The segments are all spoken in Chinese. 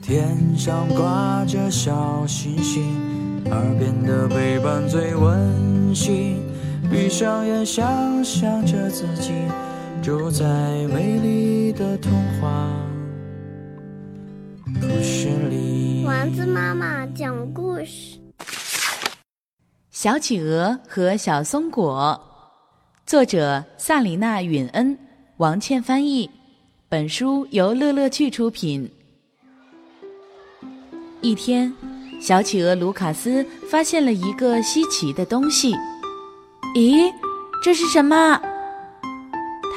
天上挂着小星星耳边的陪伴最温馨。闭上眼想象着自己住在美丽的童话。故事里丸子妈妈讲故事。小企鹅和小松果。作者萨里娜允恩。王倩翻译。本书由乐乐趣出品。一天，小企鹅卢卡斯发现了一个稀奇的东西。咦，这是什么？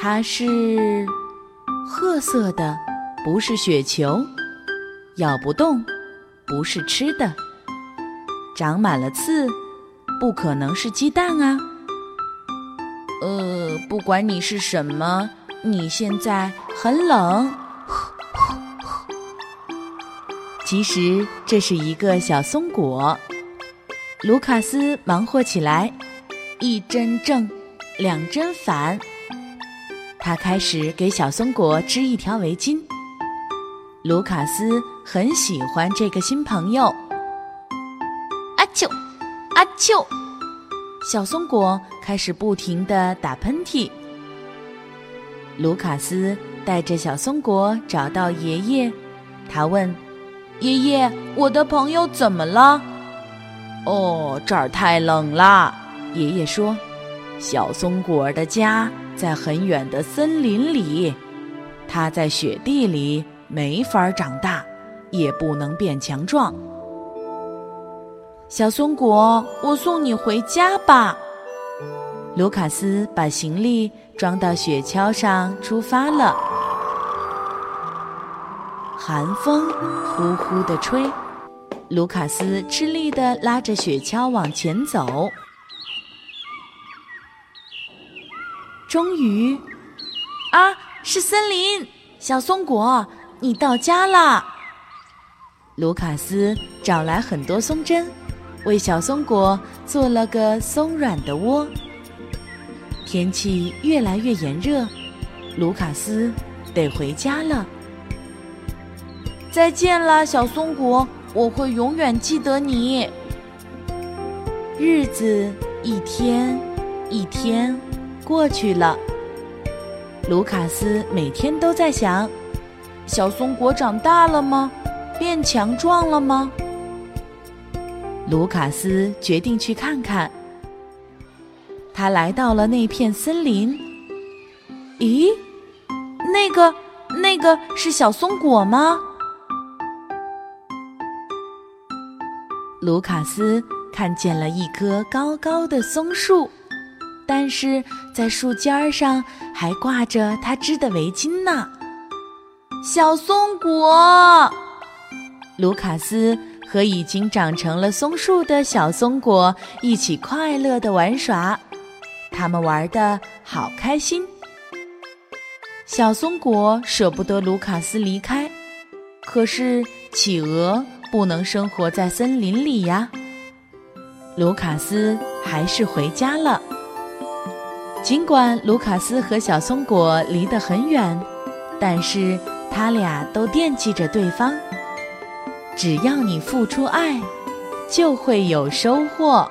它是褐色的，不是雪球，咬不动，不是吃的，长满了刺，不可能是鸡蛋啊！呃，不管你是什么，你现在很冷。其实这是一个小松果，卢卡斯忙活起来。一针正，两针反。他开始给小松果织一条围巾。卢卡斯很喜欢这个新朋友。阿丘，阿丘，小松果开始不停地打喷嚏。卢卡斯带着小松果找到爷爷，他问：“爷爷，我的朋友怎么了？”“哦，这儿太冷了。”爷爷说：“小松果的家在很远的森林里，它在雪地里没法长大，也不能变强壮。”小松果，我送你回家吧。卢卡斯把行李装到雪橇上，出发了。寒风呼呼地吹，卢卡斯吃力地拉着雪橇往前走。终于，啊，是森林！小松果，你到家了。卢卡斯找来很多松针，为小松果做了个松软的窝。天气越来越炎热，卢卡斯得回家了。再见了，小松果，我会永远记得你。日子一天一天。过去了，卢卡斯每天都在想：小松果长大了吗？变强壮了吗？卢卡斯决定去看看。他来到了那片森林。咦，那个那个是小松果吗？卢卡斯看见了一棵高高的松树。但是在树尖上还挂着他织的围巾呢。小松果，卢卡斯和已经长成了松树的小松果一起快乐的玩耍，他们玩的好开心。小松果舍不得卢卡斯离开，可是企鹅不能生活在森林里呀。卢卡斯还是回家了。尽管卢卡斯和小松果离得很远，但是他俩都惦记着对方。只要你付出爱，就会有收获。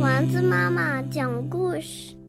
丸子妈妈讲故事。